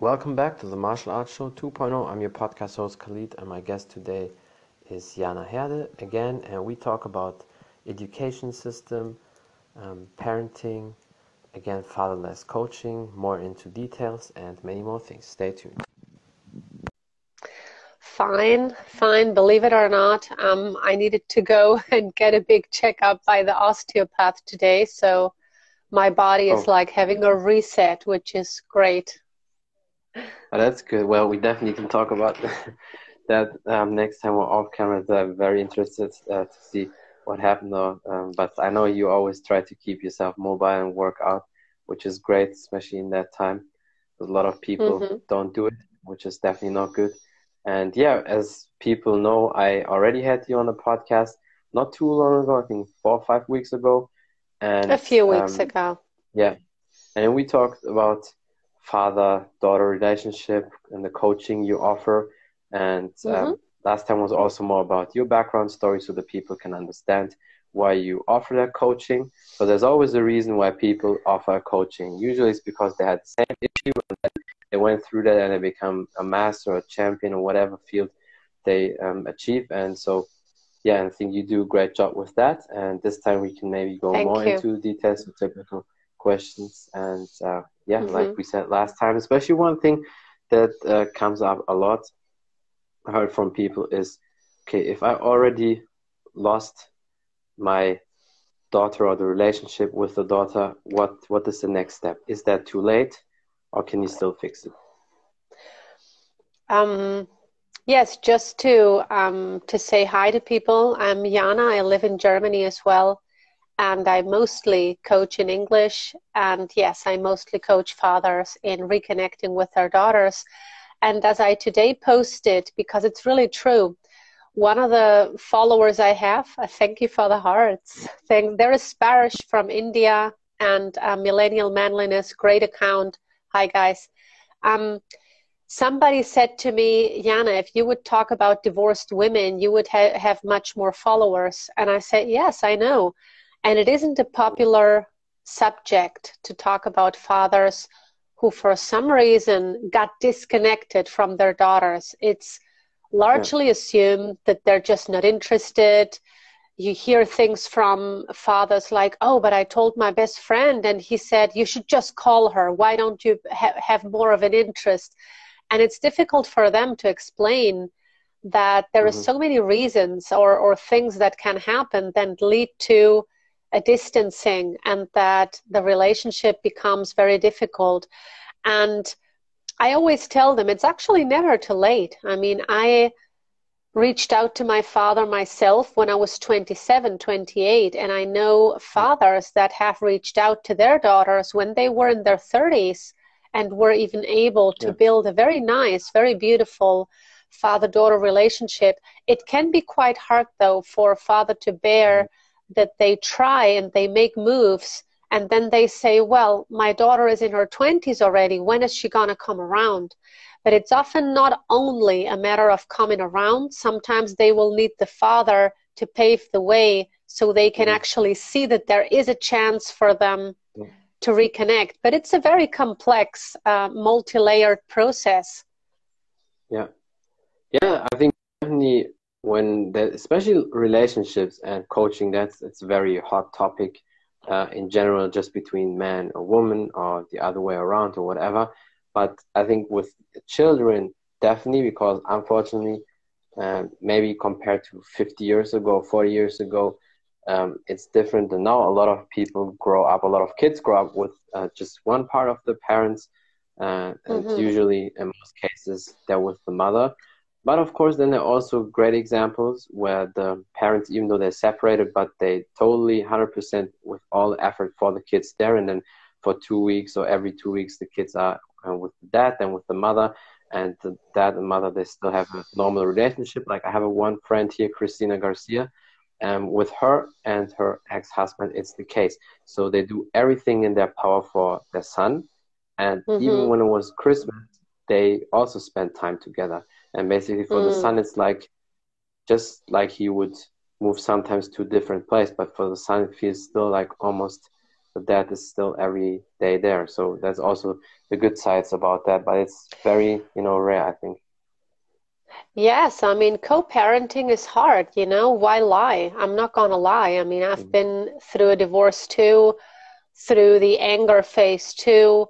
Welcome back to the Martial Arts Show 2.0. I'm your podcast host Khalid, and my guest today is Jana Herde again, and we talk about education system, um, parenting, again fatherless coaching, more into details, and many more things. Stay tuned. Fine, fine. Believe it or not, um, I needed to go and get a big checkup by the osteopath today, so my body is oh. like having a reset, which is great. Oh, that's good. Well, we definitely can talk about that um, next time we're off camera. I'm very interested uh, to see what happened though. Um, but I know you always try to keep yourself mobile and work out, which is great, especially in that time. A lot of people mm-hmm. don't do it, which is definitely not good. And yeah, as people know, I already had you on the podcast not too long ago. I think four or five weeks ago. And a few weeks um, ago. Yeah, and we talked about father daughter relationship and the coaching you offer. And um, mm-hmm. last time was also more about your background story so that people can understand why you offer that coaching. So there's always a reason why people offer coaching. Usually it's because they had the same issue and they went through that and they become a master or a champion or whatever field they um, achieve. And so, yeah, I think you do a great job with that. And this time we can maybe go Thank more you. into details of typical questions. And uh, yeah, mm-hmm. like we said last time, especially one thing that uh, comes up a lot, I heard from people is, okay, if I already lost my daughter or the relationship with the daughter, what what is the next step? Is that too late, or can you still fix it? Um, yes, just to um, to say hi to people. I'm Jana. I live in Germany as well and I mostly coach in English. And yes, I mostly coach fathers in reconnecting with their daughters. And as I today posted, because it's really true, one of the followers I have, I thank you for the hearts thing. There is Sparish from India and uh, Millennial Manliness, great account. Hi, guys. Um, somebody said to me, Jana, if you would talk about divorced women, you would ha- have much more followers. And I said, yes, I know and it isn't a popular subject to talk about fathers who, for some reason, got disconnected from their daughters. It's largely yeah. assumed that they're just not interested. You hear things from fathers like, oh, but I told my best friend, and he said, you should just call her. Why don't you ha- have more of an interest? And it's difficult for them to explain that there mm-hmm. are so many reasons or, or things that can happen that lead to a distancing and that the relationship becomes very difficult. And I always tell them it's actually never too late. I mean, I reached out to my father myself when I was 27, 28, and I know fathers that have reached out to their daughters when they were in their 30s and were even able to yeah. build a very nice, very beautiful father daughter relationship. It can be quite hard, though, for a father to bear. Mm-hmm that they try and they make moves and then they say, well, my daughter is in her 20s already. When is she going to come around? But it's often not only a matter of coming around. Sometimes they will need the father to pave the way so they can mm. actually see that there is a chance for them to reconnect. But it's a very complex, uh, multi layered process. Yeah. Yeah, I think definitely when the, especially relationships and coaching that's it's a very hot topic uh, in general just between man or woman or the other way around or whatever. But i think with children definitely because unfortunately uh, maybe compared to 50 years ago 40 years ago um, it's different than now. A lot of people grow up a lot of kids grow up with uh, just one part of the parents uh, and mm-hmm. usually in most cases they're with the mother but of course, then there are also great examples where the parents, even though they're separated, but they totally 100% with all effort for the kids there. And then for two weeks or every two weeks, the kids are uh, with the dad and with the mother. And the dad and mother, they still have a normal relationship. Like I have a one friend here, Christina Garcia. Um, with her and her ex-husband, it's the case. So they do everything in their power for their son. And mm-hmm. even when it was Christmas, they also spent time together and basically for mm. the son it's like just like he would move sometimes to a different place but for the son it feels still like almost the dad is still every day there. So that's also the good sides about that, but it's very you know rare, I think. Yes, I mean, co parenting is hard, you know. Why lie? I'm not going to lie. I mean, I've mm-hmm. been through a divorce too, through the anger phase too,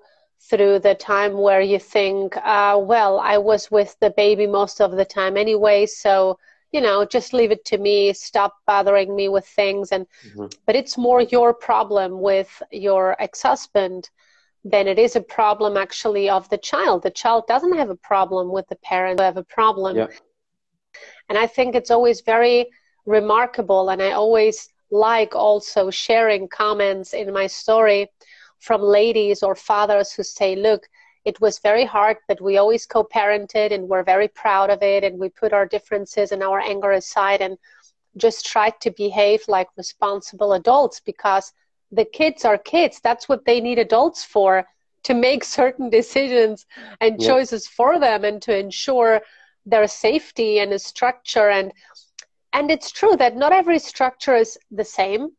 through the time where you think, uh, well, I was with the baby most of the time anyway, so, you know, just leave it to me, stop bothering me with things. And, mm-hmm. but it's more your problem with your ex husband then it is a problem actually of the child. The child doesn't have a problem with the parent who have a problem. Yeah. And I think it's always very remarkable and I always like also sharing comments in my story from ladies or fathers who say, look, it was very hard, but we always co parented and we're very proud of it. And we put our differences and our anger aside and just tried to behave like responsible adults because the kids are kids. That's what they need adults for to make certain decisions and choices for them and to ensure their safety and a structure and and it's true that not every structure is the same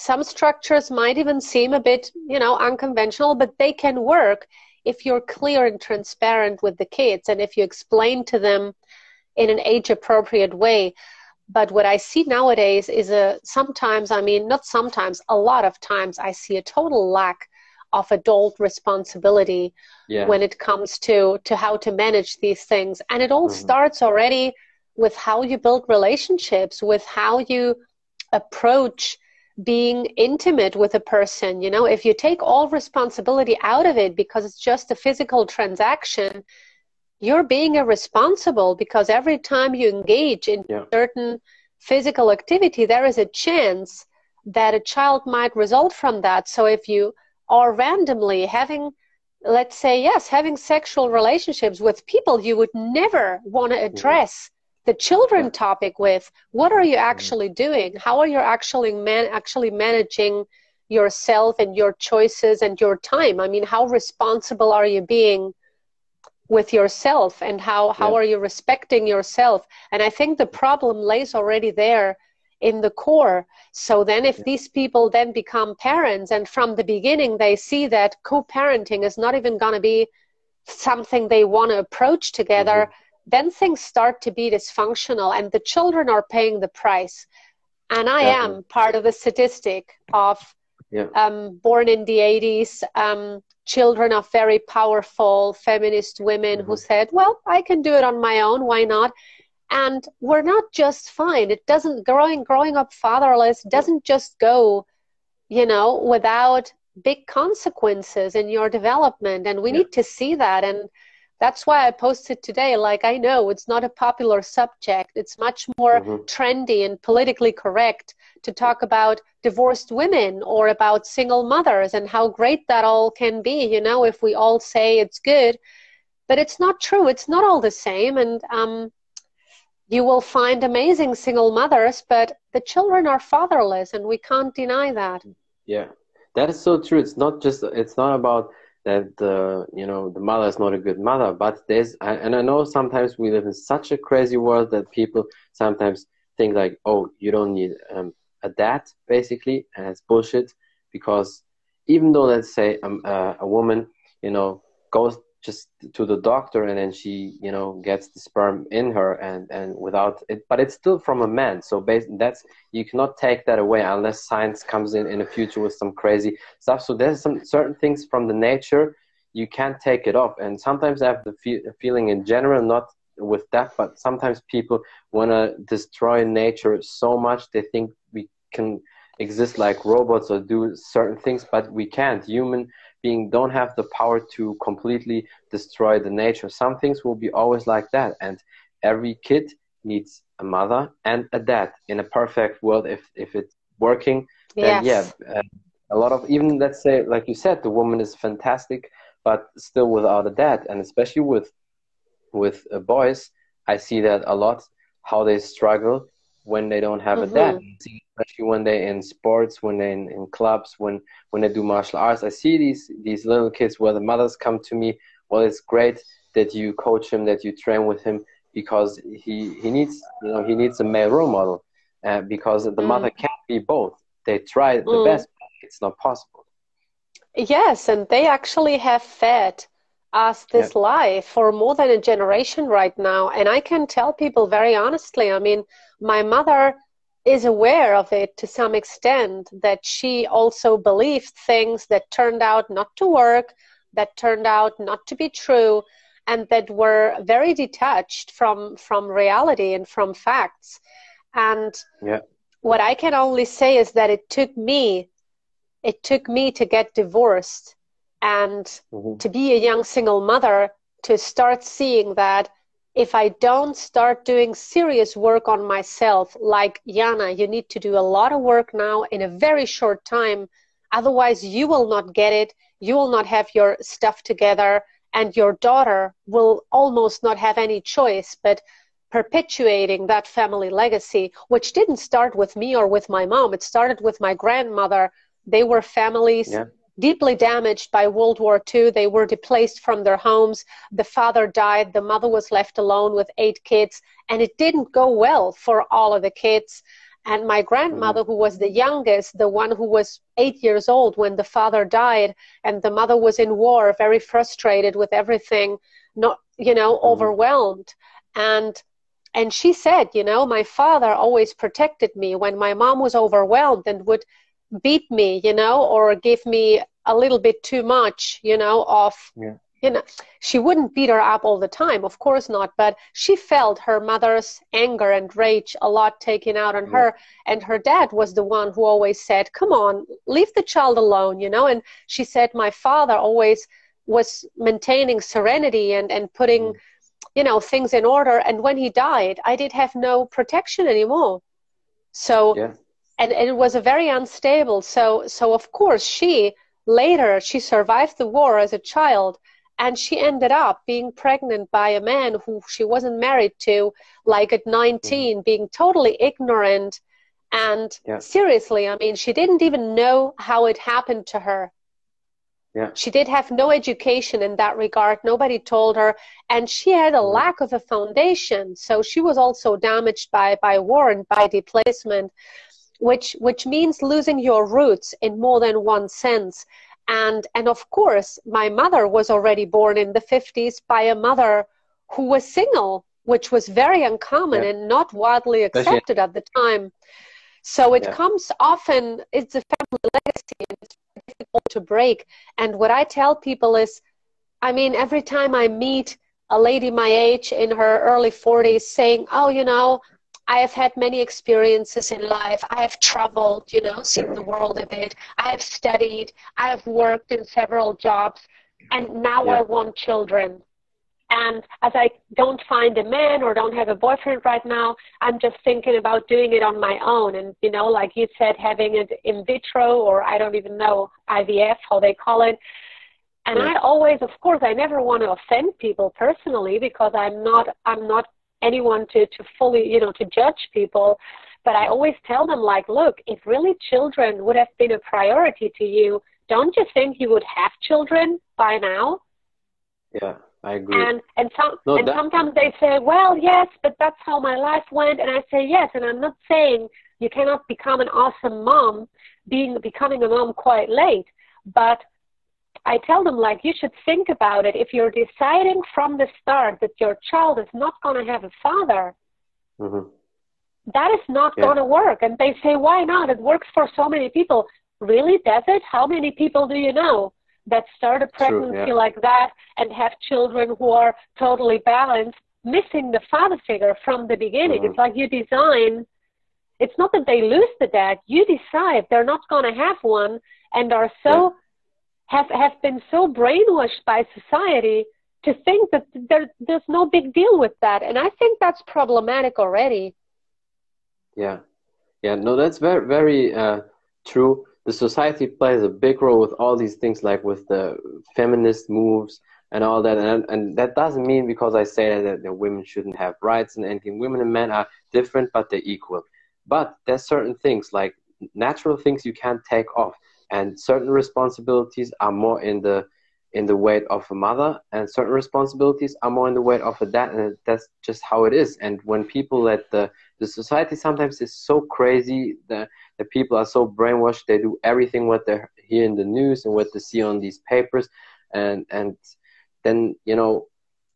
some structures might even seem a bit you know unconventional but they can work if you're clear and transparent with the kids and if you explain to them in an age appropriate way but what I see nowadays is a sometimes, I mean, not sometimes, a lot of times, I see a total lack of adult responsibility yeah. when it comes to to how to manage these things, and it all mm-hmm. starts already with how you build relationships, with how you approach being intimate with a person. You know, if you take all responsibility out of it because it's just a physical transaction, you're being irresponsible because every time you engage in yeah. certain physical activity, there is a chance that a child might result from that. So if you are randomly having, let's say, yes, having sexual relationships with people you would never want to address the children topic with, what are you mm-hmm. actually doing? How are you actually man- actually managing yourself and your choices and your time? I mean, how responsible are you being? with yourself and how how yeah. are you respecting yourself and i think the problem lays already there in the core so then if yeah. these people then become parents and from the beginning they see that co-parenting is not even going to be something they want to approach together mm-hmm. Then things start to be dysfunctional and the children are paying the price and i yeah. am part of the statistic of um, born in the 80s um, children of very powerful feminist women mm-hmm. who said, Well, I can do it on my own, why not? And we're not just fine. It doesn't growing growing up fatherless doesn't just go, you know, without big consequences in your development. And we yeah. need to see that. And that's why I posted today. Like, I know it's not a popular subject, it's much more mm-hmm. trendy and politically correct to talk about divorced women or about single mothers and how great that all can be, you know, if we all say it's good. But it's not true. It's not all the same. And um, you will find amazing single mothers, but the children are fatherless, and we can't deny that. Yeah, that is so true. It's not just, it's not about that the you know the mother is not a good mother but there's and i know sometimes we live in such a crazy world that people sometimes think like oh you don't need um, a dad basically and it's bullshit because even though let's say um, uh, a woman you know goes just to the doctor and then she you know gets the sperm in her and and without it but it's still from a man. So based that's you cannot take that away unless science comes in in the future with some crazy stuff. So there's some certain things from the nature you can't take it off. And sometimes i have the fe- feeling in general not with that but sometimes people want to destroy nature so much they think we can exist like robots or do certain things but we can't. Human being don't have the power to completely destroy the nature. Some things will be always like that, and every kid needs a mother and a dad in a perfect world. If if it's working, then yes. yeah, uh, a lot of even let's say like you said, the woman is fantastic, but still without a dad, and especially with with uh, boys, I see that a lot how they struggle when they don't have mm-hmm. a dad, especially when they're in sports, when they're in, in, clubs, when when they do martial arts. I see these these little kids where the mothers come to me. Well, it's great that you coach him, that you train with him, because he he needs you know he needs a male role model, uh, because the mm. mother can't be both. They try the mm. best, it's not possible. yes, and they actually have fed us this yeah. life for more than a generation right now. And I can tell people very honestly, I mean, my mother is aware of it to some extent that she also believed things that turned out not to work, that turned out not to be true, and that were very detached from from reality and from facts. And yeah. what I can only say is that it took me it took me to get divorced and mm-hmm. to be a young single mother to start seeing that if I don't start doing serious work on myself, like Jana, you need to do a lot of work now in a very short time. Otherwise, you will not get it. You will not have your stuff together, and your daughter will almost not have any choice but perpetuating that family legacy, which didn't start with me or with my mom. It started with my grandmother. They were families. Yeah deeply damaged by World War II. They were displaced from their homes. The father died. The mother was left alone with eight kids. And it didn't go well for all of the kids. And my grandmother, who was the youngest, the one who was eight years old when the father died, and the mother was in war, very frustrated with everything, not, you know, mm-hmm. overwhelmed. And and she said, you know, my father always protected me when my mom was overwhelmed and would beat me, you know, or give me a little bit too much, you know, of yeah. you know, she wouldn't beat her up all the time, of course not, but she felt her mother's anger and rage a lot taken out on yeah. her. And her dad was the one who always said, Come on, leave the child alone, you know. And she said, My father always was maintaining serenity and, and putting, mm. you know, things in order. And when he died, I did have no protection anymore. So yeah and, and it was a very unstable. So so of course she later she survived the war as a child and she ended up being pregnant by a man who she wasn't married to like at 19 mm-hmm. being totally ignorant and yeah. seriously i mean she didn't even know how it happened to her yeah. she did have no education in that regard nobody told her and she had a mm-hmm. lack of a foundation so she was also damaged by by war and by displacement which which means losing your roots in more than one sense and and of course my mother was already born in the 50s by a mother who was single which was very uncommon yeah. and not widely accepted at the time so it yeah. comes often it's a family legacy and it's difficult to break and what i tell people is i mean every time i meet a lady my age in her early 40s saying oh you know I have had many experiences in life. I have traveled, you know, seen the world a bit. I have studied. I have worked in several jobs. And now yeah. I want children. And as I don't find a man or don't have a boyfriend right now, I'm just thinking about doing it on my own. And, you know, like you said, having it in vitro or I don't even know IVF, how they call it. And yeah. I always, of course, I never want to offend people personally because I'm not, I'm not anyone to, to fully, you know, to judge people. But I always tell them, like, look, if really children would have been a priority to you, don't you think you would have children by now? Yeah, I agree. And and some no, and that... sometimes they say, well, yes, but that's how my life went. And I say, yes, and I'm not saying you cannot become an awesome mom, being becoming a mom quite late, but I tell them like you should think about it. If you're deciding from the start that your child is not going to have a father, mm-hmm. that is not yeah. going to work. And they say, why not? It works for so many people. Really, does it? How many people do you know that start a pregnancy True, yeah. like that and have children who are totally balanced, missing the father figure from the beginning? Mm-hmm. It's like you design. It's not that they lose the dad. You decide they're not going to have one and are so. Have have been so brainwashed by society to think that there, there's no big deal with that. And i think that's problematic already. Yeah. Yeah no that's very very uh, true. The society plays a big role with all these things like with the feminist moves and all that. And, and that doesn't mean because i say that, that women shouldn't have rights and anything. Women and men are different but they're equal. But there's certain things like natural things you can't take off and certain responsibilities are more in the in the weight of a mother and certain responsibilities are more in the weight of a dad and that's just how it is and when people let the the society sometimes is so crazy that the people are so brainwashed. They do everything what they hear in the news and what they see on these papers, and and then you know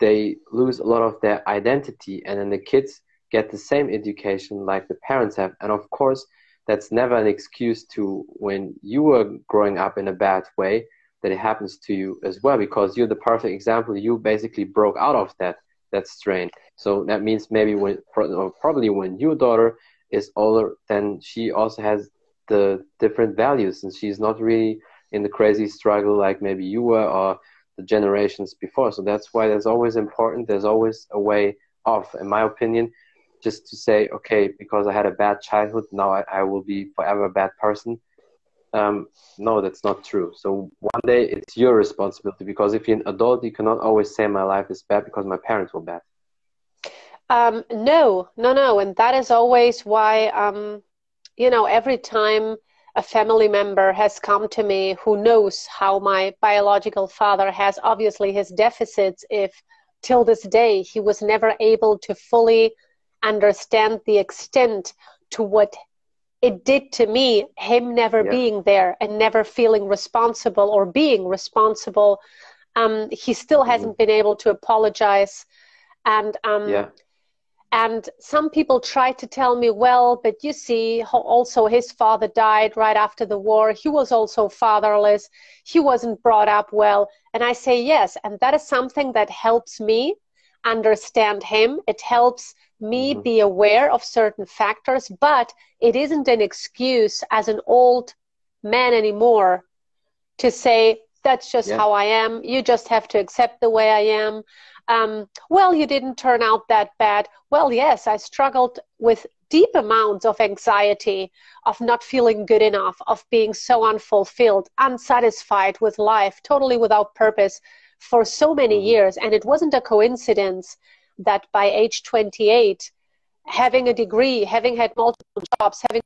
they lose a lot of their identity, and then the kids get the same education like the parents have, and of course that's never an excuse to when you were growing up in a bad way that it happens to you as well because you're the perfect example. You basically broke out of that that strain. So that means maybe when probably when your daughter is older then she also has the different values and she's not really in the crazy struggle like maybe you were or the generations before. So that's why there's always important there's always a way off in my opinion just to say, okay, because I had a bad childhood, now I, I will be forever a bad person. Um, no, that's not true. So one day it's your responsibility because if you're an adult, you cannot always say my life is bad because my parents were bad. Um, no, no, no. And that is always why, um, you know, every time a family member has come to me who knows how my biological father has obviously his deficits, if till this day he was never able to fully understand the extent to what it did to me, him never yeah. being there and never feeling responsible or being responsible. Um, he still mm-hmm. hasn't mm-hmm. been able to apologize. And um, yeah. And some people try to tell me, well, but you see, also his father died right after the war. He was also fatherless. He wasn't brought up well. And I say, yes. And that is something that helps me understand him. It helps me mm-hmm. be aware of certain factors, but it isn't an excuse as an old man anymore to say, that's just yeah. how I am. You just have to accept the way I am. Um, well, you didn't turn out that bad. Well, yes, I struggled with deep amounts of anxiety, of not feeling good enough, of being so unfulfilled, unsatisfied with life, totally without purpose for so many mm-hmm. years. And it wasn't a coincidence that by age 28, having a degree, having had multiple jobs, having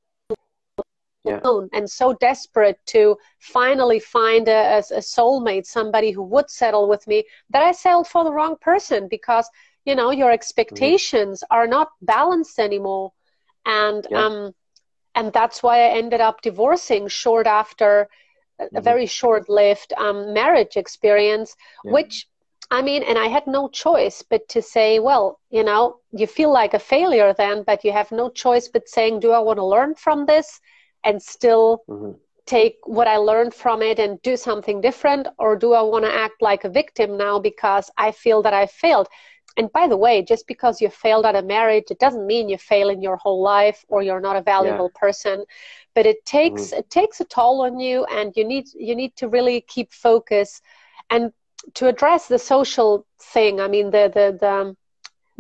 yeah. and so desperate to finally find a, a, soulmate, somebody who would settle with me, that I settled for the wrong person because you know your expectations mm-hmm. are not balanced anymore, and yeah. um, and that's why I ended up divorcing short after mm-hmm. a very short-lived um, marriage experience, yeah. which I mean, and I had no choice but to say, well, you know, you feel like a failure then, but you have no choice but saying, do I want to learn from this and still mm-hmm. take what I learned from it and do something different? Or do I want to act like a victim now because I feel that I failed? And by the way, just because you failed at a marriage, it doesn't mean you fail in your whole life or you're not a valuable yeah. person. But it takes mm-hmm. it takes a toll on you, and you need you need to really keep focus. And to address the social thing, I mean the the the,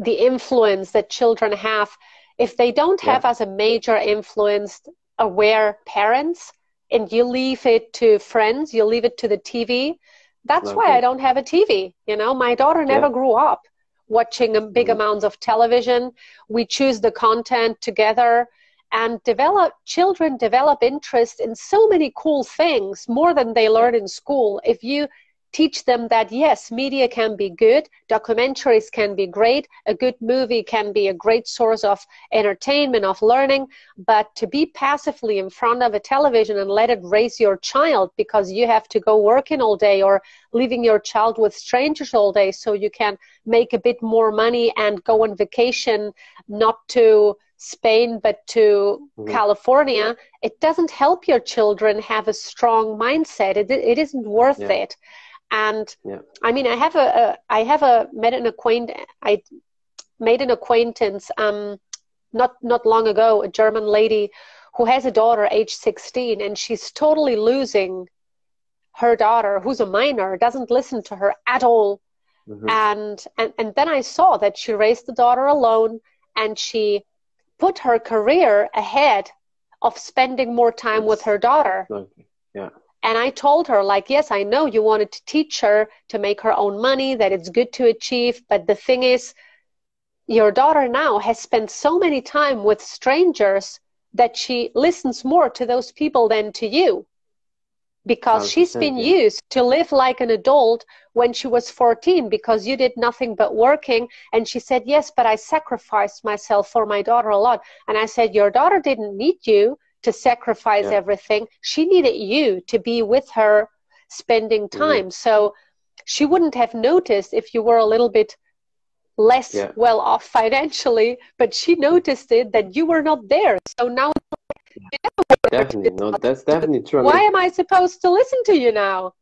the influence that children have, if they don't have yeah. as a major influence aware parents, and you leave it to friends, you leave it to the TV. That's okay. why I don't have a TV. You know, my daughter never yeah. grew up watching big mm-hmm. amounts of television. We choose the content together and develop children develop interest in so many cool things more than they learn in school if you teach them that yes, media can be good, documentaries can be great, a good movie can be a great source of entertainment, of learning, but to be passively in front of a television and let it raise your child because you have to go working all day or leaving your child with strangers all day so you can make a bit more money and go on vacation, not to Spain but to mm-hmm. California, it doesn't help your children have a strong mindset. It, it isn't worth yeah. it. And yeah. I mean, I have a, a I have a met an acquaintance. I made an acquaintance um, not not long ago. A German lady who has a daughter, age 16, and she's totally losing her daughter, who's a minor, doesn't listen to her at all. Mm-hmm. And, and and then I saw that she raised the daughter alone, and she put her career ahead of spending more time with her daughter. Okay. Yeah. And I told her, like, yes, I know you wanted to teach her to make her own money, that it's good to achieve. But the thing is, your daughter now has spent so many time with strangers that she listens more to those people than to you. because she's been yeah. used to live like an adult when she was 14 because you did nothing but working and she said yes but i sacrificed myself for my daughter a lot and i said your daughter didn't need you to sacrifice yeah. everything she needed you to be with her spending time mm-hmm. so she wouldn't have noticed if you were a little bit less yeah. well off financially but she noticed it that you were not there so now definitely no that's definitely true why am i supposed to listen to you now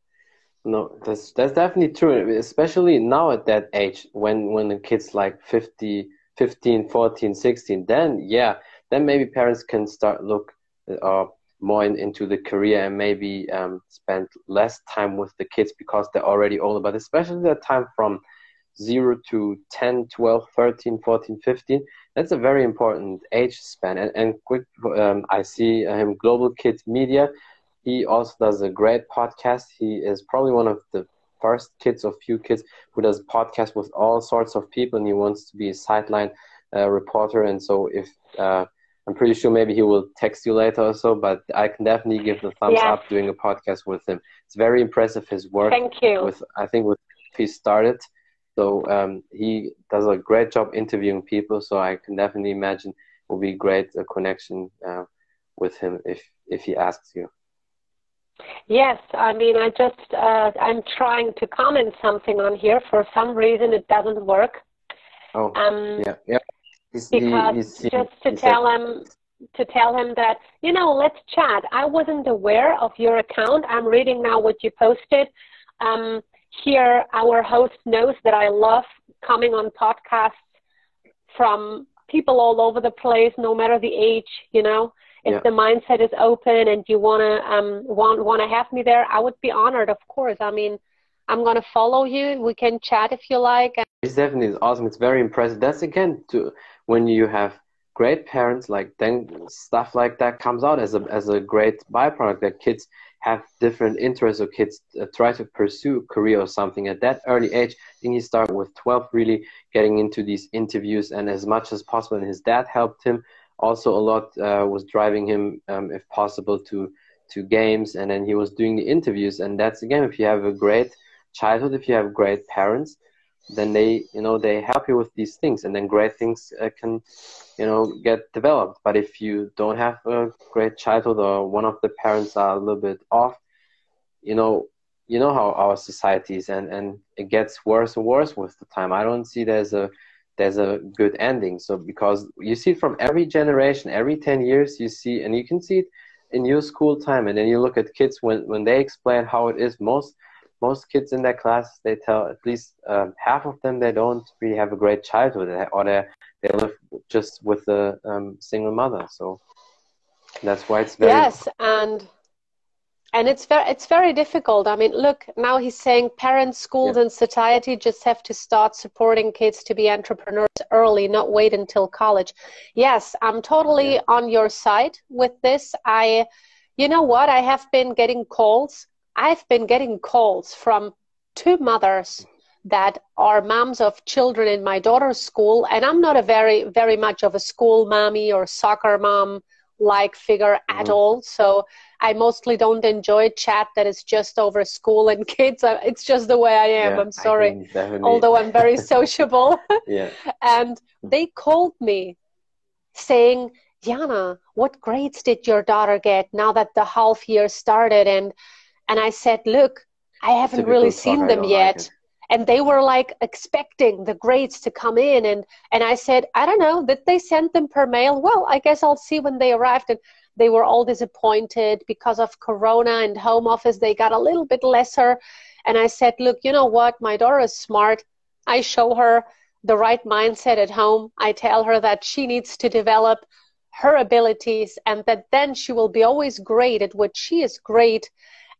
no that's that's definitely true especially now at that age when when the kids like 50 15 14 16 then yeah then maybe parents can start look uh, more in, into the career and maybe um, spend less time with the kids because they're already older but especially the time from 0 to 10 12 13 14 15 that's a very important age span. And, and quick, um, I see him Global Kids Media. He also does a great podcast. He is probably one of the first kids or few kids who does podcast with all sorts of people, and he wants to be a sideline uh, reporter. And so, if uh, I'm pretty sure maybe he will text you later or so, but I can definitely give the thumbs up doing a podcast with him. It's very impressive his work. Thank you. With I think with he started so um, he does a great job interviewing people. So I can definitely imagine it will be great a connection uh, with him if if he asks you. Yes, I mean, I just uh, I'm trying to comment something on here. For some reason, it doesn't work. Oh, um, yeah, yeah. He's, because he's, he's, just to tell said, him to tell him that you know, let's chat. I wasn't aware of your account. I'm reading now what you posted. Um, here, our host knows that I love coming on podcasts from people all over the place, no matter the age, you know. If yeah. the mindset is open and you wanna um want wanna have me there, I would be honored, of course. I mean, I'm gonna follow you. We can chat if you like. It's definitely awesome. It's very impressive. That's again to when you have great parents, like then stuff like that comes out as a as a great byproduct that kids have different interests or kids uh, try to pursue a career or something. At that early age i think he started with 12 really getting into these interviews and as much as possible and his dad helped him also a lot uh, was driving him um, if possible to to games and then he was doing the interviews. And that's again if you have a great childhood if you have great parents then they you know they help you with these things and then great things uh, can you know get developed. But if you don't have a great childhood or one of the parents are a little bit off you know you know how our society is and and it gets worse and worse with the time. I don't see there's a there's a good ending. So because you see from every generation every 10 years you see and you can see it in your school time and then you look at kids when when they explain how it is most most kids in their class they tell at least um, half of them they don't really have a great childhood or they they live just with a um, single mother. So that's why it's very yes and and it's very it's very difficult. I mean look now he's saying parents schools yeah. and society just have to start supporting kids to be entrepreneurs early not wait until college. Yes i'm totally yeah. on your side with this. I you know what? I have been getting calls I've been getting calls from two mothers that are moms of children in my daughter's school, and I'm not a very, very much of a school mommy or soccer mom like figure mm-hmm. at all. So I mostly don't enjoy chat that is just over school and kids. It's just the way I am. Yeah, I'm sorry. Although I'm very sociable. yeah. And they called me saying, Jana, what grades did your daughter get now that the half year started? And and I said, look, I haven't really seen them yet. Like and they were like expecting the grades to come in and and I said, I don't know, did they send them per mail? Well, I guess I'll see when they arrived and they were all disappointed because of corona and home office they got a little bit lesser and I said, look, you know what? My daughter is smart. I show her the right mindset at home. I tell her that she needs to develop her abilities and that then she will be always great at what she is great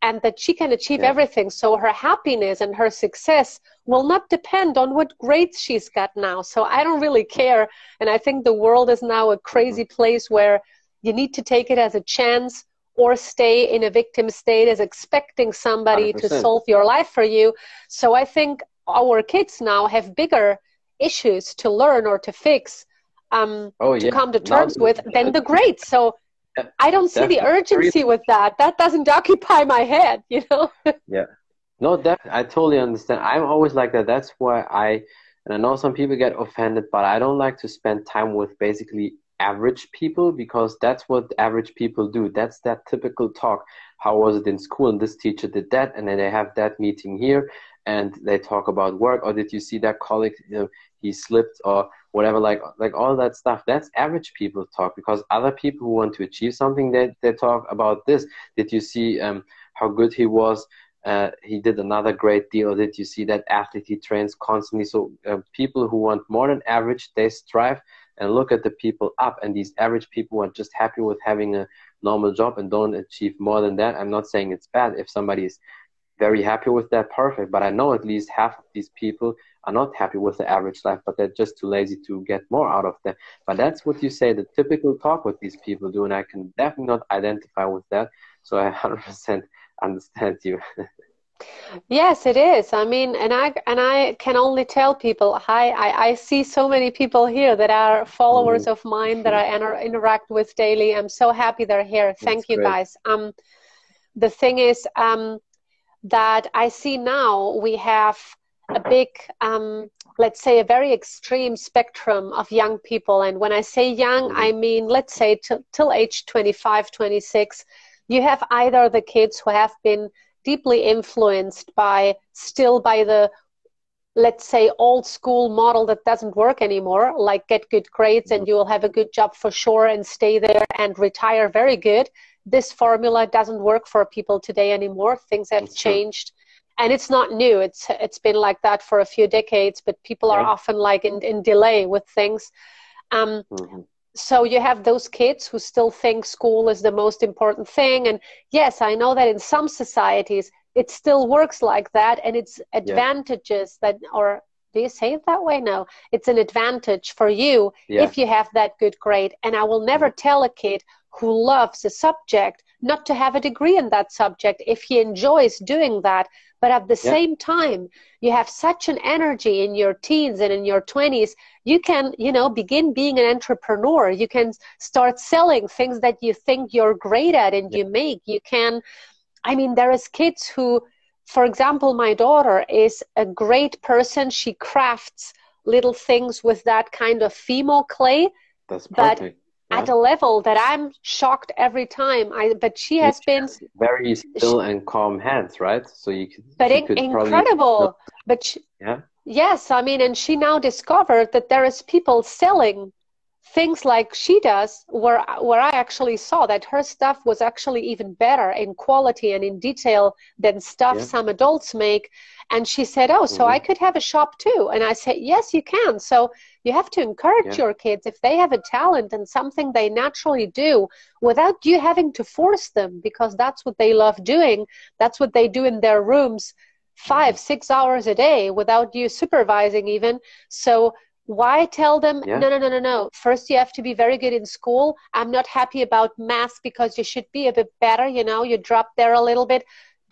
and that she can achieve yeah. everything. So her happiness and her success will not depend on what grades she's got now. So I don't really care. And I think the world is now a crazy mm-hmm. place where you need to take it as a chance or stay in a victim state as expecting somebody 100%. to solve your life for you. So I think our kids now have bigger issues to learn or to fix um, oh, yeah. to come to terms now, with than the grades. So I don't see the urgency with that. That doesn't occupy my head, you know? yeah. No, that I totally understand. I'm always like that. That's why I, and I know some people get offended, but I don't like to spend time with basically average people because that's what average people do. That's that typical talk. How was it in school? And this teacher did that, and then they have that meeting here, and they talk about work. Or did you see that colleague? You know, he slipped, or whatever. Like like all that stuff. That's average people talk because other people who want to achieve something, they they talk about this. Did you see um, how good he was? Uh, he did another great deal. Did you see that athlete? He trains constantly. So uh, people who want more than average, they strive and look at the people up. And these average people are just happy with having a normal job and don't achieve more than that. I'm not saying it's bad. If somebody is very happy with that, perfect. But I know at least half of these people are not happy with the average life, but they're just too lazy to get more out of them. But that's what you say, the typical talk what these people do. And I can definitely not identify with that. So I 100% understand you. Yes, it is. I mean, and I and I can only tell people, hi, I, I see so many people here that are followers mm-hmm. of mine that I inter- interact with daily. I'm so happy they're here. Thank That's you, great. guys. Um, the thing is um, that I see now we have a big, um, let's say, a very extreme spectrum of young people. And when I say young, mm-hmm. I mean, let's say t- till age 25, 26. You have either the kids who have been deeply influenced by still by the let's say old school model that doesn't work anymore like get good grades and you will have a good job for sure and stay there and retire very good this formula doesn't work for people today anymore. Things have That's changed. True. and it's not new. It's it's been like that for a few decades but people are often like in, in delay with things. Um, mm-hmm. so you have those kids who still think school is the most important thing. And yes i know that in some societies it still works like that. And it's advantages yeah. that or do you say it that way? No. It's an advantage for you yeah. if you have that good grade. And i will never mm-hmm. tell a kid who loves a subject not to have a degree in that subject if he enjoys doing that. But at the yeah. same time you have such an energy in your teens and in your 20s you can you know begin being an entrepreneur. You can start selling things that you think you're great at and yeah. you make. You can i mean there is kids who for example my daughter is a great person. She crafts little things with that kind of fimo clay. That's perfect yeah. at a level that I'm shocked every time. I but she has been very still she, and calm hands, right? So you could. But you could incredible. But she, yeah. Yes, I mean, and she now discovered that there is people selling things like she does where where I actually saw that her stuff was actually even better in quality and in detail than stuff yeah. some adults make and she said oh so mm-hmm. I could have a shop too and I said yes you can so you have to encourage yeah. your kids if they have a talent and something they naturally do without you having to force them because that's what they love doing that's what they do in their rooms five mm-hmm. six hours a day without you supervising even so why tell them yeah. no no no no no first you have to be very good in school i'm not happy about math because you should be a bit better you know you drop there a little bit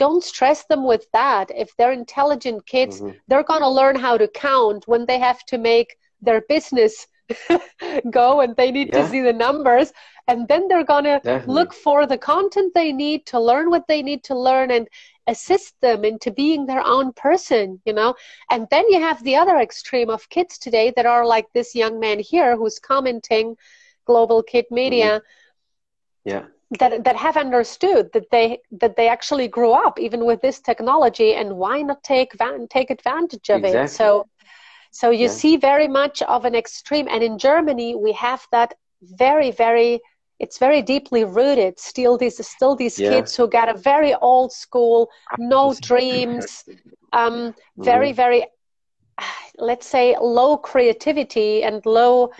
don't stress them with that if they're intelligent kids mm-hmm. they're going to learn how to count when they have to make their business go and they need yeah. to see the numbers and then they're going to look for the content they need to learn what they need to learn and assist them into being their own person, you know? And then you have the other extreme of kids today that are like this young man here who's commenting global kid media. Mm-hmm. Yeah. That, that have understood that they that they actually grew up even with this technology and why not take van, take advantage of exactly. it so so you yeah. see very much of an extreme and in Germany we have that very very it's very deeply rooted. Still, these still these yeah. kids who got a very old school, no dreams, um, very mm-hmm. very, let's say, low creativity and low.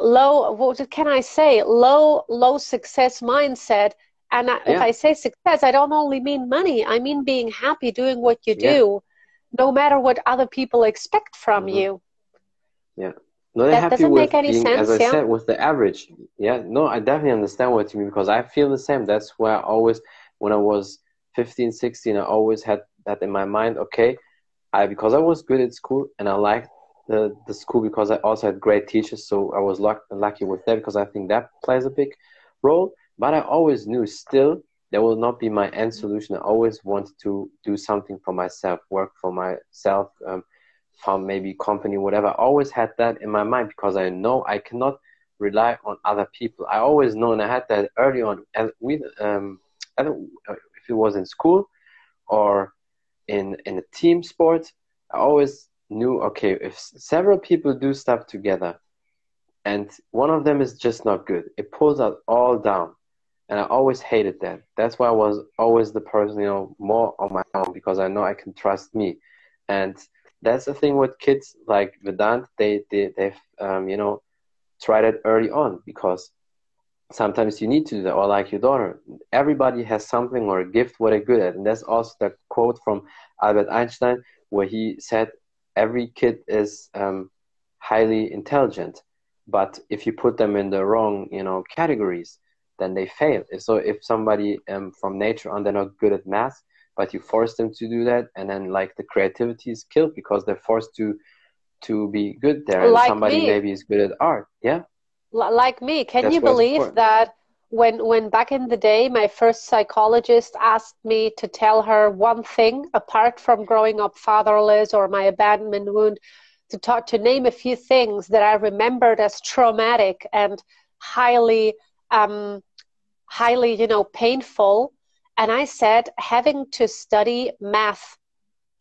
Low, what can I say? Low, low success mindset. And yeah. if I say success, I don't only mean money. I mean being happy doing what you do, yeah. no matter what other people expect from mm-hmm. you. Yeah not that happy with being, sense, as I yeah? said, with the average. Yeah, no, I definitely understand what you mean because I feel the same. That's why I always, when I was 15, 16, I always had that in my mind. Okay, I because I was good at school and I liked the, the school because I also had great teachers, so I was luck, lucky with that because I think that plays a big role. But I always knew still that will not be my end solution. I always wanted to do something for myself, work for myself, um, found maybe company, whatever. I always had that in my mind because I know I cannot rely on other people. I always know, and I had that early on. And with um, if it was in school or in in a team sport, I always knew okay if several people do stuff together, and one of them is just not good, it pulls us all down. And I always hated that. That's why I was always the person, you know, more on my own because I know I can trust me. And that's the thing with kids like Vedant. They they they've um, you know tried it early on because sometimes you need to do that. Or like your daughter, everybody has something or a gift what they're good at, and that's also the quote from Albert Einstein where he said every kid is um, highly intelligent, but if you put them in the wrong you know categories, then they fail. So if somebody um, from nature on they're not good at math but you force them to do that and then like the creativity is killed because they're forced to to be good there and like somebody me. maybe is good at art yeah like me can That's you believe that when when back in the day my first psychologist asked me to tell her one thing apart from growing up fatherless or my abandonment wound to talk to name a few things that i remembered as traumatic and highly um highly you know painful and I said, having to study math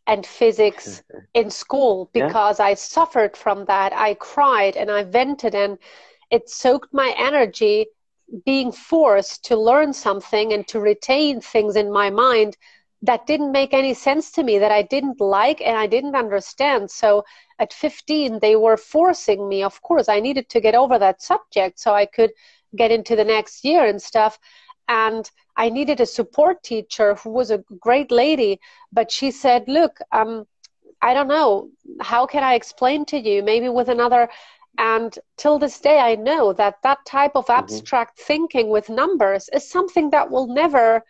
and physics in school because yeah. I suffered from that. I cried and I vented, and it soaked my energy being forced to learn something and to retain things in my mind that didn't make any sense to me, that I didn't like and I didn't understand. So at 15, they were forcing me. Of course, I needed to get over that subject so I could get into the next year and stuff. And I needed a support teacher who was a great lady, but she said, Look, um, I don't know, how can I explain to you? Maybe with another. And till this day, I know that that type of mm-hmm. abstract mm-hmm. thinking with numbers is something that will never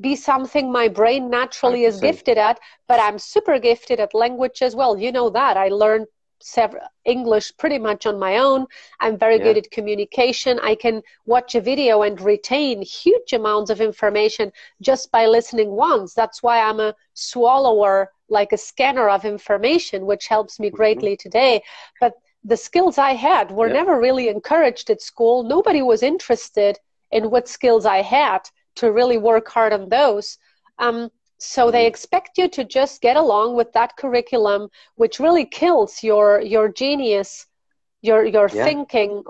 be something my brain naturally 100%. is gifted at, but I'm super gifted at language as well. You know that. I learned several English pretty much on my own. I'm very yeah. good at communication. I can watch a video and retain huge amounts of information just by listening once. That's why I'm a swallower, like a scanner of information, which helps me mm-hmm. greatly mm-hmm. today. But the skills I had were never really encouraged at school. Nobody was interested in what skills I had to really work hard on those. Um, so they mm-hmm. expect you to just get along with that curriculum which really kills your your genius your your yeah. thinking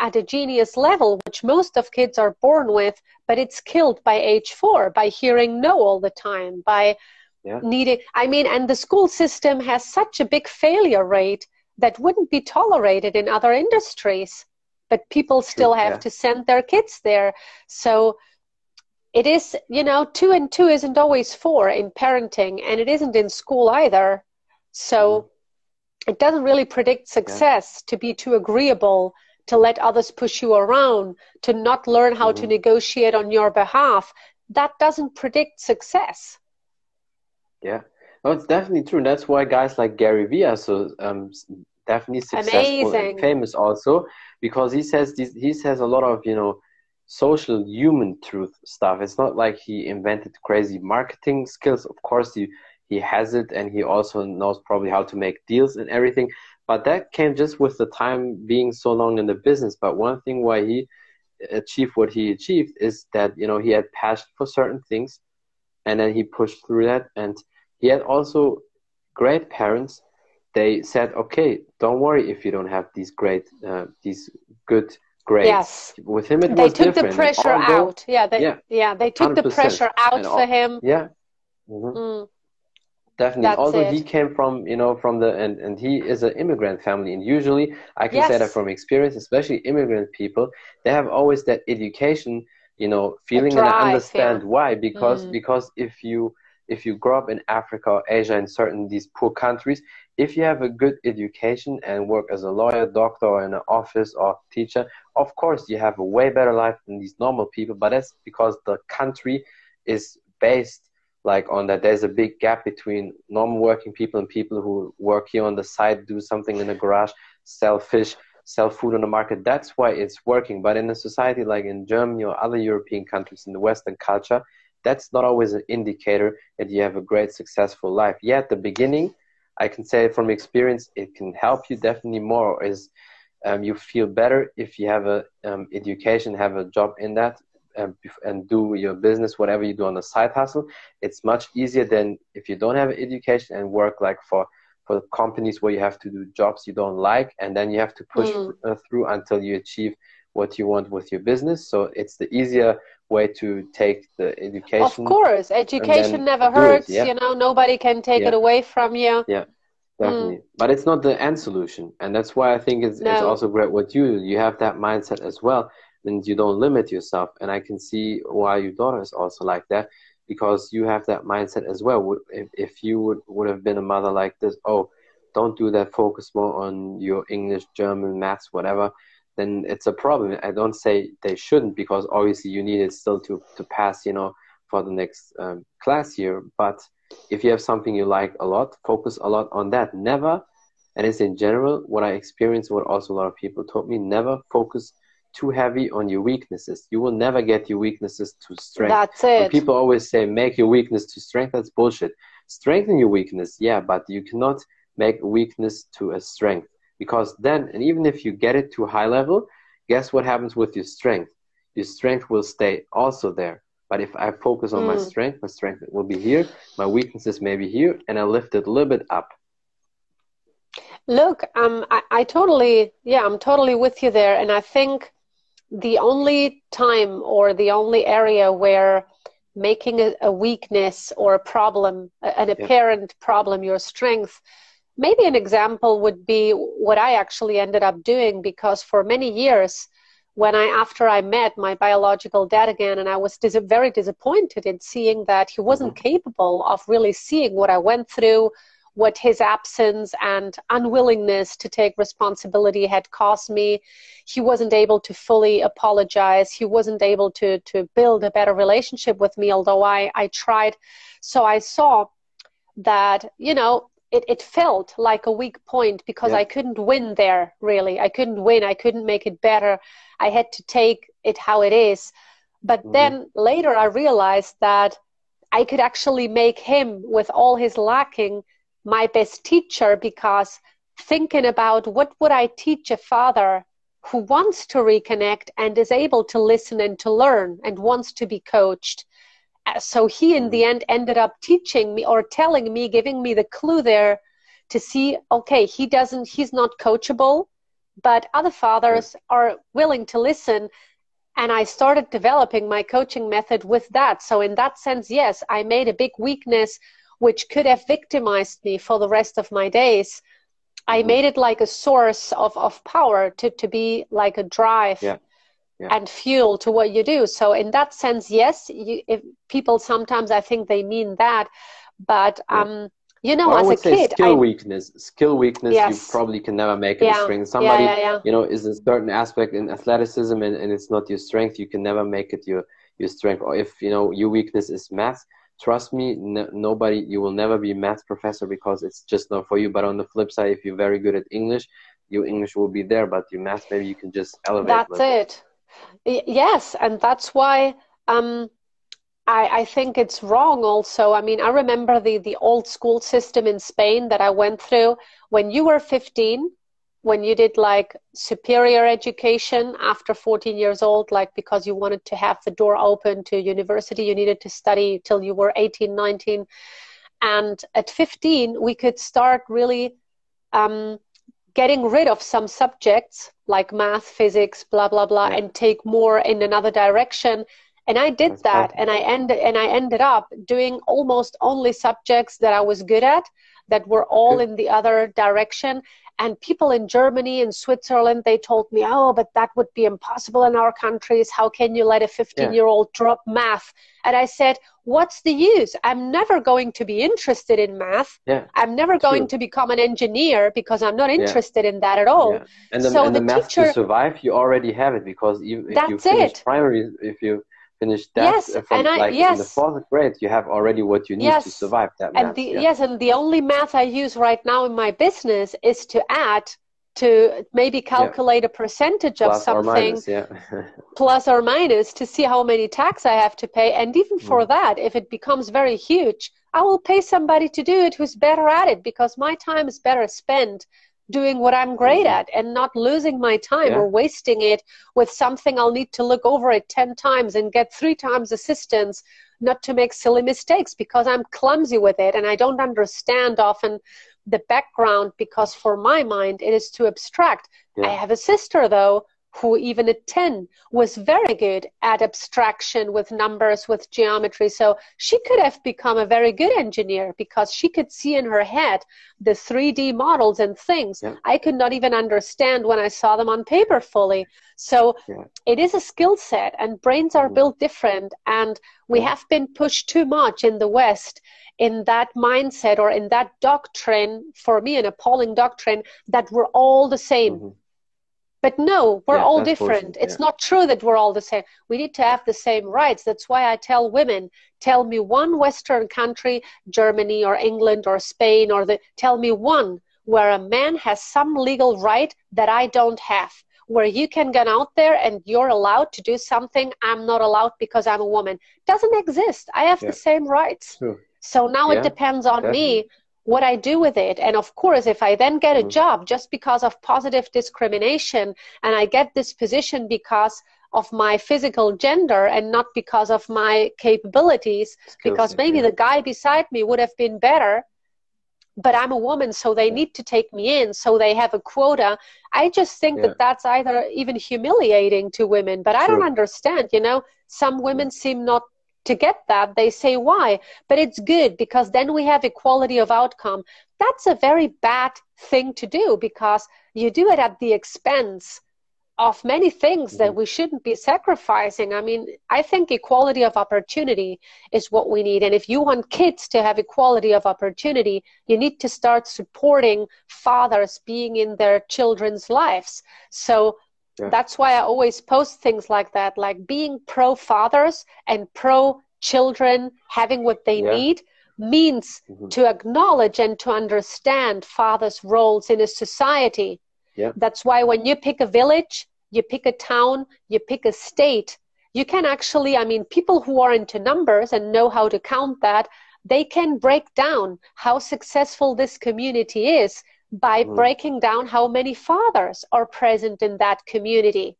at a genius level which most of kids are born with but it's killed by age 4 by hearing no all the time by yeah. needing i mean and the school system has such a big failure rate that wouldn't be tolerated in other industries but people still have yeah. to send their kids there so it is you know two and two isn't always four in parenting and it isn't in school either so mm-hmm. it doesn't really predict success yeah. to be too agreeable to let others push you around to not learn how mm-hmm. to negotiate on your behalf that doesn't predict success yeah well it's definitely true and that's why guys like gary vee are so um, definitely successful Amazing. and famous also because he says he says a lot of you know social human truth stuff. It's not like he invented crazy marketing skills. Of course, he he has it, and he also knows probably how to make deals and everything. But that came just with the time being so long in the business. But one thing why he achieved what he achieved is that you know he had passion for certain things, and then he pushed through that. And he had also great parents. They said, "Okay, don't worry if you don't have these great, uh, these good." great. Yes. With him, it they was took different. the pressure Although, out. Yeah, they, yeah, yeah, they took 100%. the pressure out for him. Yeah. Mm-hmm. Mm. Definitely. That's Although it. he came from, you know, from the and and he is an immigrant family, and usually I can yes. say that from experience, especially immigrant people, they have always that education, you know, feeling drive, and I understand yeah. why because mm. because if you if you grow up in Africa or Asia in certain these poor countries, if you have a good education and work as a lawyer, doctor, or in an office or teacher, of course you have a way better life than these normal people. But that's because the country is based like on that there's a big gap between normal working people and people who work here on the side do something in the garage sell fish sell food on the market that's why it's working but in a society like in germany or other european countries in the western culture that's not always an indicator that you have a great successful life yeah at the beginning i can say from experience it can help you definitely more is um, you feel better if you have a um, education have a job in that and, and do your business, whatever you do on the side hustle, it's much easier than if you don't have an education and work like for for companies where you have to do jobs you don't like, and then you have to push mm. through until you achieve what you want with your business. So it's the easier way to take the education. Of course, education never hurts. It, yeah? You know, nobody can take yeah. it away from you. Yeah, definitely. Mm. But it's not the end solution, and that's why I think it's, no. it's also great what you you have that mindset as well and you don't limit yourself. And I can see why your daughter is also like that because you have that mindset as well. If, if you would, would have been a mother like this, oh, don't do that, focus more on your English, German, maths, whatever, then it's a problem. I don't say they shouldn't because obviously you need it still to, to pass, you know, for the next um, class year. But if you have something you like a lot, focus a lot on that. Never, and it's in general what I experienced, what also a lot of people told me, never focus too heavy on your weaknesses. You will never get your weaknesses to strength. That's it. When people always say make your weakness to strength. That's bullshit. Strengthen your weakness, yeah, but you cannot make weakness to a strength because then, and even if you get it to a high level, guess what happens with your strength? Your strength will stay also there. But if I focus on mm. my strength, my strength will be here, my weaknesses may be here, and I lift it a little bit up. Look, um, I, I totally, yeah, I'm totally with you there, and I think the only time or the only area where making a, a weakness or a problem, an apparent yeah. problem, your strength, maybe an example would be what I actually ended up doing because for many years, when I after I met my biological dad again, and I was dis- very disappointed in seeing that he wasn't mm-hmm. capable of really seeing what I went through, what his absence and unwillingness to take responsibility had cost me. He wasn't able to fully apologize. He wasn't able to, to build a better relationship with me, although I, I tried. So I saw that, you know, it, it felt like a weak point because yeah. I couldn't win there, really. I couldn't win. I couldn't make it better. I had to take it how it is. But mm-hmm. then later I realized that I could actually make him, with all his lacking, my best teacher because thinking about what would I teach a father who wants to reconnect and is able to listen and to learn and wants to be coached. So he in the end ended up teaching me or telling me, giving me the clue there to see, okay, he doesn't, he's not coachable, but other fathers are willing to listen. And I started developing my coaching method with that. So in that sense, yes, I made a big weakness which could have victimized me for the rest of my days. I mm-hmm. made it like a source of, of power to, to be like a drive yeah. Yeah. and fuel to what you do. So in that sense, yes, you, if people sometimes I think they mean that, but um, you know, well, as a kid, skill I, weakness, skill weakness, yes. you probably can never make it yeah. a strength. Somebody, you know, is a certain aspect in athleticism and, and it's not your strength. You can never make it your your strength. Or if you know your weakness is math, trust me nobody you will never be a math professor because it's just not for you but on the flip side if you're very good at english your english will be there but your math maybe you can just elevate that's it yes and that's why um, I, I think it's wrong also. I mean i remember the, the old school system in spain that i went through when you were 15 when you did like superior education after 14 years old like because you wanted to have the door open to university you needed to study till you were 18 19 and at 15 we could start really um, getting rid of some subjects like math physics blah blah blah yeah. and take more in another direction. And i did That's that and i ended and i ended up doing almost only subjects that i was good at that were all in the other direction and people in Germany and Switzerland, they told me, oh, but that would be impossible in our countries. How can you let a 15 year old drop math? And I said, what's the use? I'm never going to be interested in math. Yeah, I'm never going to become an engineer because I'm not interested yeah. in that at all. Yeah. And the, so and the, the math teacher, to survive, you already have it because you, if you finish it. primary, if you finish that yes, uh, from and I, like yes. in the fourth grade you have already what you need yes. to survive that and math. the, yeah. yes and the only math i use right now in my business is to add to maybe calculate yeah. a percentage plus of something or minus, yeah. plus or minus to see how many tax i have to pay and even for mm. that if it becomes very huge i will pay somebody to do it who's better at it because my time is better spent doing what I'm great mm-hmm. at and not losing my time yeah. or wasting it with something I'll need to look over it 10 times and get three times assistance not to make silly mistakes because I'm clumsy with it and I don't understand often the background because for my mind it is too abstract. Yeah. I have a sister though who even at 10 was very good at abstraction with numbers, with geometry. So she could have become a very good engineer because she could see in her head the 3D models and things yeah. I could not even understand when I saw them on paper fully. So yeah. it is a skill set and brains are mm-hmm. built different. And we have been pushed too much in the West in that mindset or in that doctrine, for me, an appalling doctrine, that we're all the same. Mm-hmm but no, we're yeah, all different. It's not true that we're all the same. We need to have the same rights. That's why I tell women, tell me one Western country, Germany or England or Spain or the tell me one where a man has some legal right that I don't have. Where you can get out there and you're allowed to do something I'm not allowed because I'm a woman. Doesn't exist. I have yeah. the same rights. True. So now yeah, it depends on definitely. me what I do with it. And of course, if I then get a mm. job just because of positive discrimination and I get this position because of my physical gender and not because of my capabilities, because maybe yeah. the guy beside me would have been better, but I'm a woman, so they need to take me in, so they have a quota. I just think yeah. that that's either even humiliating to women, but I don't understand. You know, some women seem not to get that they say why but it's good because then we have equality of outcome that's a very bad thing to do because you do it at the expense of many things that mm-hmm. we shouldn't be sacrificing. I mean, I think equality of opportunity is what we need. And if you want kids to have equality of opportunity, you need to start supporting fathers being in their children's lives. So yeah. That's why I always post things like that, like being pro fathers and pro children having what they yeah. need means mm-hmm. to acknowledge and to understand fathers' roles in a society. Yeah. That's why when you pick a village, you pick a town, you pick a state, you can actually, I mean, people who are into numbers and know how to count that, they can break down how successful this community is by mm. breaking down how many fathers are present in that community.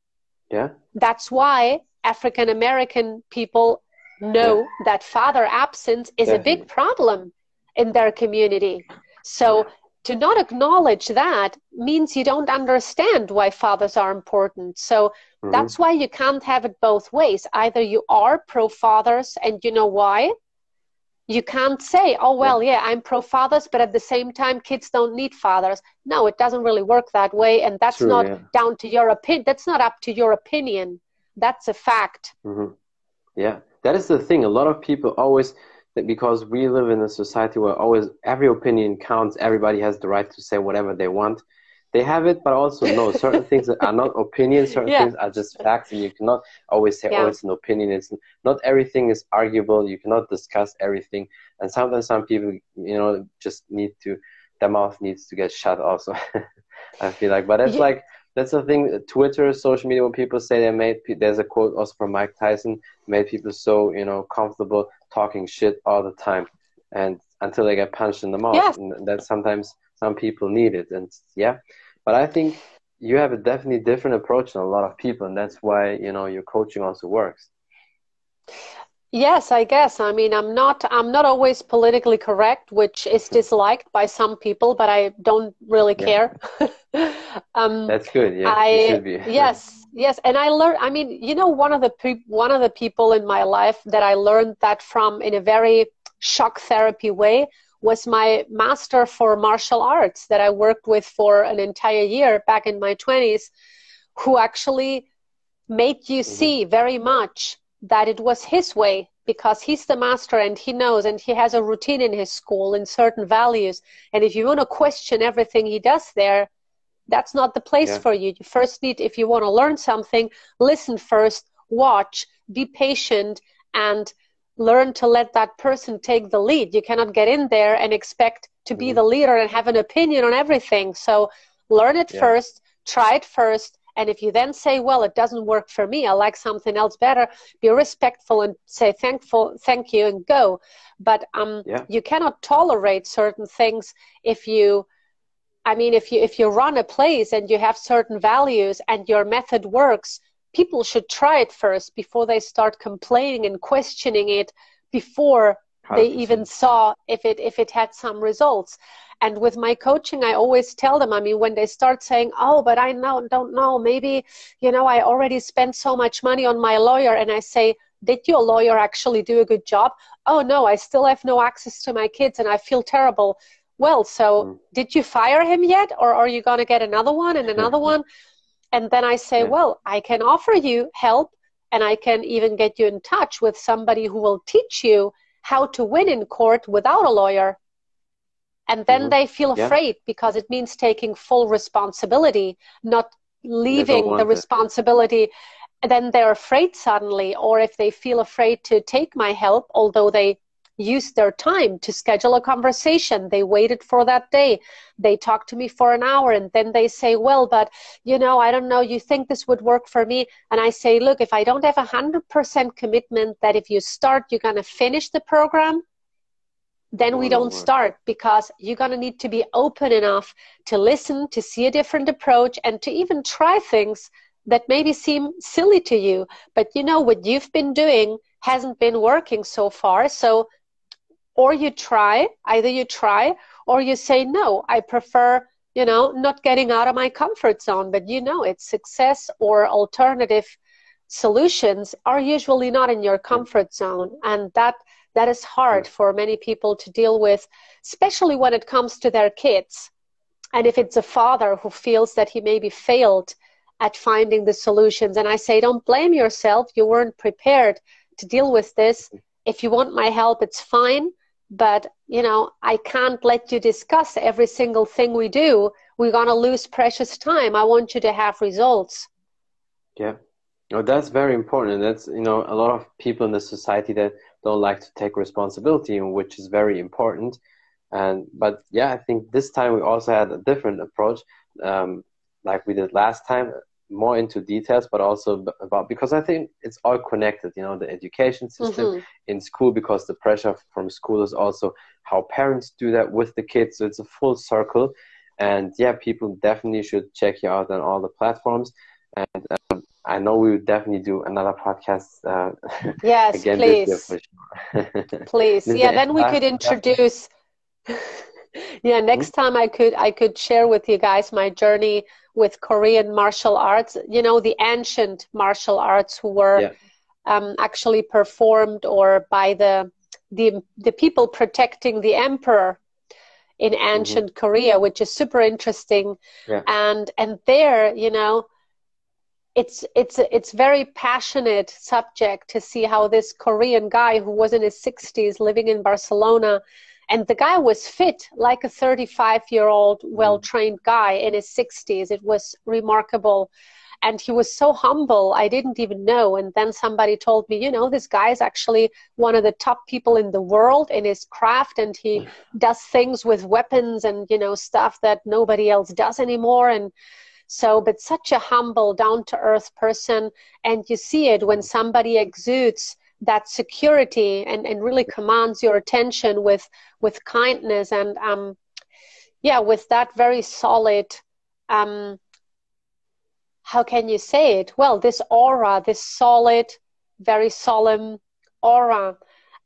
Yeah. That's why African American people know yeah. that father absence is Definitely. a big problem in their community. So yeah. to not acknowledge that means you don't understand why fathers are important. So mm-hmm. that's why you can't have it both ways. Either you are pro fathers and you know why, you can't say, oh, well, yeah, I'm pro fathers, but at the same time, kids don't need fathers. No, it doesn't really work that way. And that's True, not yeah. down to your opinion. That's not up to your opinion. That's a fact. Mm-hmm. Yeah, that is the thing. A lot of people always, because we live in a society where always every opinion counts, everybody has the right to say whatever they want they have it, but also no, certain things are not opinions, certain yeah. things are just facts, and you cannot always say, oh, yeah. oh, it's an opinion. It's not everything is arguable. You cannot discuss everything, and sometimes some people, you know, just need to, their mouth needs to get shut. Also, I feel like, but it's yeah. like that's the thing. Twitter, social media, when people say they made, there's a quote also from Mike Tyson, made people so you know comfortable talking shit all the time, and until they get punched in the mouth. And that sometimes some people need it, and yeah but I think you have a definitely different approach than a lot of people, and that's why you know your coaching also works. Yes, I guess. I mean, I'm not I'm not always politically correct, which is disliked by some people, but I don't really care. Yeah. um, That's good. Yeah, I, yes, yes, and I learned. I mean, you know, one of the pre- one of the people in my life that I learned that from in a very shock therapy way was my master for martial arts that I worked with for an entire year back in my 20s, who actually made you mm-hmm. see very much that it was his way because he's the master and he knows and he has a routine in his school in certain values. And if you want to question everything he does there, that's not the place yeah. for you. You first need, if you want to learn something, listen first, watch, be patient and learn to let that person take the lead. You cannot get in there and expect to be mm-hmm. the leader and have an opinion on everything. So learn it yeah. first, try it first, and if you then say, well, it doesn't work for me, I like something else better, be respectful and say thankful, thank you and go. But um, yeah. you cannot tolerate certain things if you, I mean, if you, if you run a place and you have certain values and your method works, people should try it first before they start complaining and questioning it before 100%. they even saw if it if it had some results and with my coaching i always tell them i mean when they start saying oh but i know, don't know maybe you know i already spent so much money on my lawyer and i say did your lawyer actually do a good job oh no i still have no access to my kids and i feel terrible well so mm. did you fire him yet or are you going to get another one and another one and then i say yeah. well i can offer you help and i can even get you in touch with somebody who will teach you how to win in court without a lawyer and then mm-hmm. they feel afraid yeah. because it means taking full responsibility not leaving the responsibility and then they're afraid suddenly or if they feel afraid to take my help although they used their time to schedule a conversation. They waited for that day. They talked to me for an hour and then they say well but you know i don't know. You think this would work for me? And i say look if i don't have a hundred percent commitment that if you start you're going to finish the program then we don't start because you're going to need to be open enough to listen, to see a different approach, and to even try things that maybe seem silly to you. But you know, what you've been doing hasn't been working so far. So, or you try, either you try or you say, no, I prefer, you know, not getting out of my comfort zone. But you know, it's success or alternative solutions are usually not in your comfort zone. And that that is hard for many people to deal with, especially when it comes to their kids. And if it's a father who feels that he maybe failed at finding the solutions, and I say, don't blame yourself, you weren't prepared to deal with this. Mm-hmm. If you want my help, it's fine. But, you know, I can't let you discuss every single thing we do. We're going to lose precious time. I want you to have results. Yeah. Oh, that's very important. That's, you know, a lot of people in the society that don't like to take responsibility, which is very important. And but yeah, I think this time we also had a different approach, um, like we did last time, more into details, but also about because I think it's all connected. You know, the education system mm-hmm. in school, because the pressure from school is also how parents do that with the kids. So it's a full circle. And yeah, people definitely should check you out on all the platforms. And um, I know we would definitely do another podcast. Uh, yes, again please. Sure. please, yeah. Then we could introduce. Yeah, next hmm? time I could I could share with you guys my journey with Korean martial arts. You know, the ancient martial arts who were yeah. um, actually performed or by the the the people protecting the emperor in mm-hmm. ancient mm-hmm. Korea, which is super interesting. Yeah. And and there, you know, it's it's it's very passionate subject to see how this Korean guy who was in his 60s living in Barcelona and the guy was fit like a 35 year old mm-hmm. well trained guy in his 60s it was remarkable. And he was so humble i didn't even know. And then somebody told me you know this guy is actually one of the top people in the world in his craft and he does things with weapons and you know stuff that nobody else does anymore. And so, but such a humble, down to earth person. And you see it when somebody exudes that security and, and really commands your attention with, with kindness and, um, yeah, with that very solid, um, how can you say it? Well, this aura, this solid, very solemn aura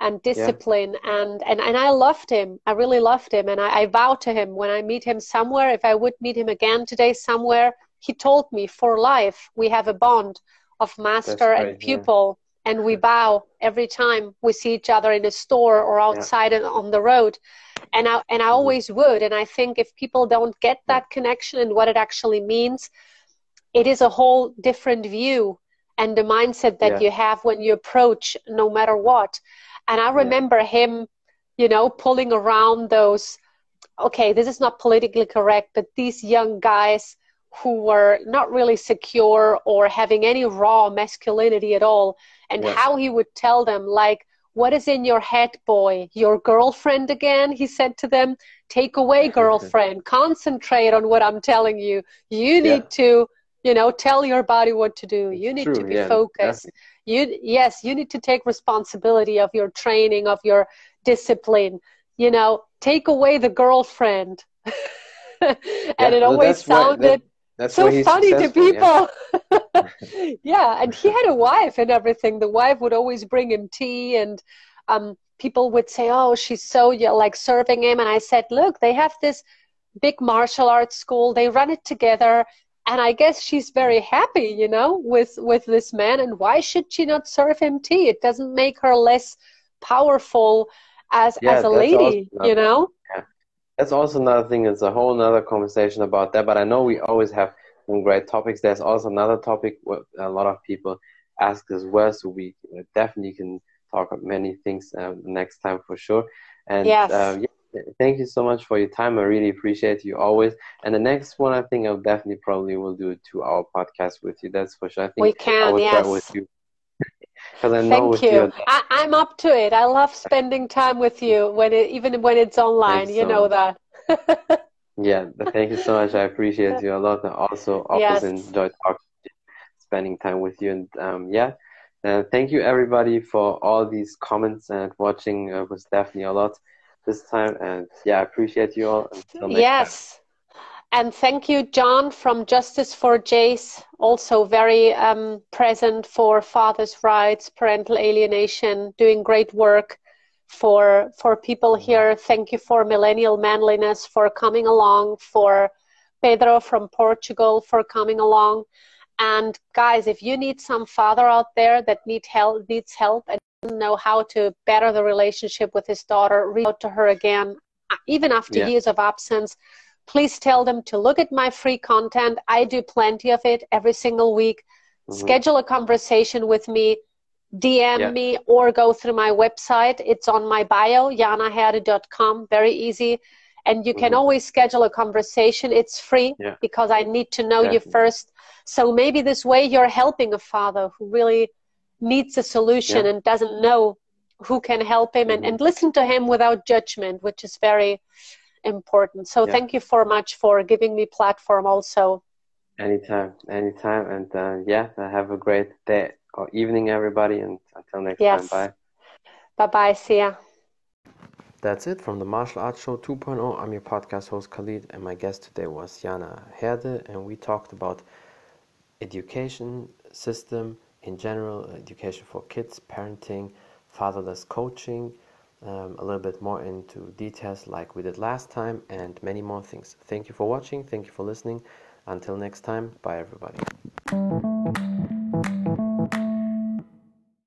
and discipline yeah. and, and and I loved him. I really loved him and I, I vow to him when I meet him somewhere, if I would meet him again today somewhere, he told me for life we have a bond of master great, and pupil. And we bow every time we see each other in a store or outside yeah. on the road and I, and I mm-hmm. always would and I think if people don't get that connection and what it actually means it is a whole different view and the mindset that yeah. you have when you approach no matter what and I remember yeah. him, you know, pulling around those, okay, this is not politically correct, but these young guys who were not really secure or having any raw masculinity at all and yeah. how he would tell them like what is in your head boy? Your girlfriend again? he said to them. Take away girlfriend. Concentrate on what i'm telling you. You need yeah. to you know tell your body what to do. You need True, to be yeah, focused. Definitely. you yes you need to take responsibility of your training of your discipline. You know take away the girlfriend. And it always sounded that's so funny to people. Yeah. yeah. and he had a wife and everything. The wife would always bring him tea, and um, people would say, "Oh, she's so yeah, like serving him." And I said, "Look, they have this big martial arts school. They run it together." And I guess she's very happy, you know, with with this man. And why should she not serve him tea? It doesn't make her less powerful as yeah, as a lady, you know that's also another thing. It's a whole other conversation about that. But I know we always have some great topics. There's also another topic what a lot of people ask as well. So we definitely can talk about many things um, next time for sure. And yes. Uh, yeah, thank you so much for your time. I really appreciate you always. And the next one, I think I'll definitely probably will do a two-hour podcast with you. That's for sure. I think we can. I will yes. with you because I know Thank you. I, am up to it. I love spending time with you when it, even when it's online. Thanks you so know much. that. yeah, thank you so much. I appreciate you a lot. I also always yes. enjoy talking, spending time with you, and um, yeah. Uh, thank you everybody for all these comments and watching. Uh, was definitely a lot this time, and yeah, I appreciate you all. yes. Time. And thank you, John from Justice for Jace, also very um, present for fathers' rights, parental alienation, doing great work for for people here. Thank you for Millennial Manliness for coming along, for Pedro from Portugal for coming along. And guys, if you need some father out there that need help, needs help and doesn't know how to better the relationship with his daughter, reach out to her again, even after yeah. years of absence please tell them to look at my free content. I do plenty of it every single week. Mm-hmm. Schedule a conversation with me, DM yeah. me, or go through my website. It's on my bio, janaherde.com. Very easy. And you can mm-hmm. always schedule a conversation. It's free yeah. because I need to know Definitely. you first. So maybe this way you're helping a father who really needs a solution yeah. and doesn't know who can help him mm-hmm. and, and listen to him without judgment, which is very important. So yeah. thank you so much for giving me platform also. Anytime, anytime. And uh, yeah, have a great day or evening, everybody. And until next yes. time, bye. Bye bye. See ya. That's it from the Martial Arts Show 2.0. I'm your podcast host Khalid, and my guest today was Jana Herde, and we talked about education system in general, education for kids, parenting, fatherless coaching, um, a little bit more into details like we did last time and many more things. Thank you for watching. Thank you for listening. Until next time, bye everybody.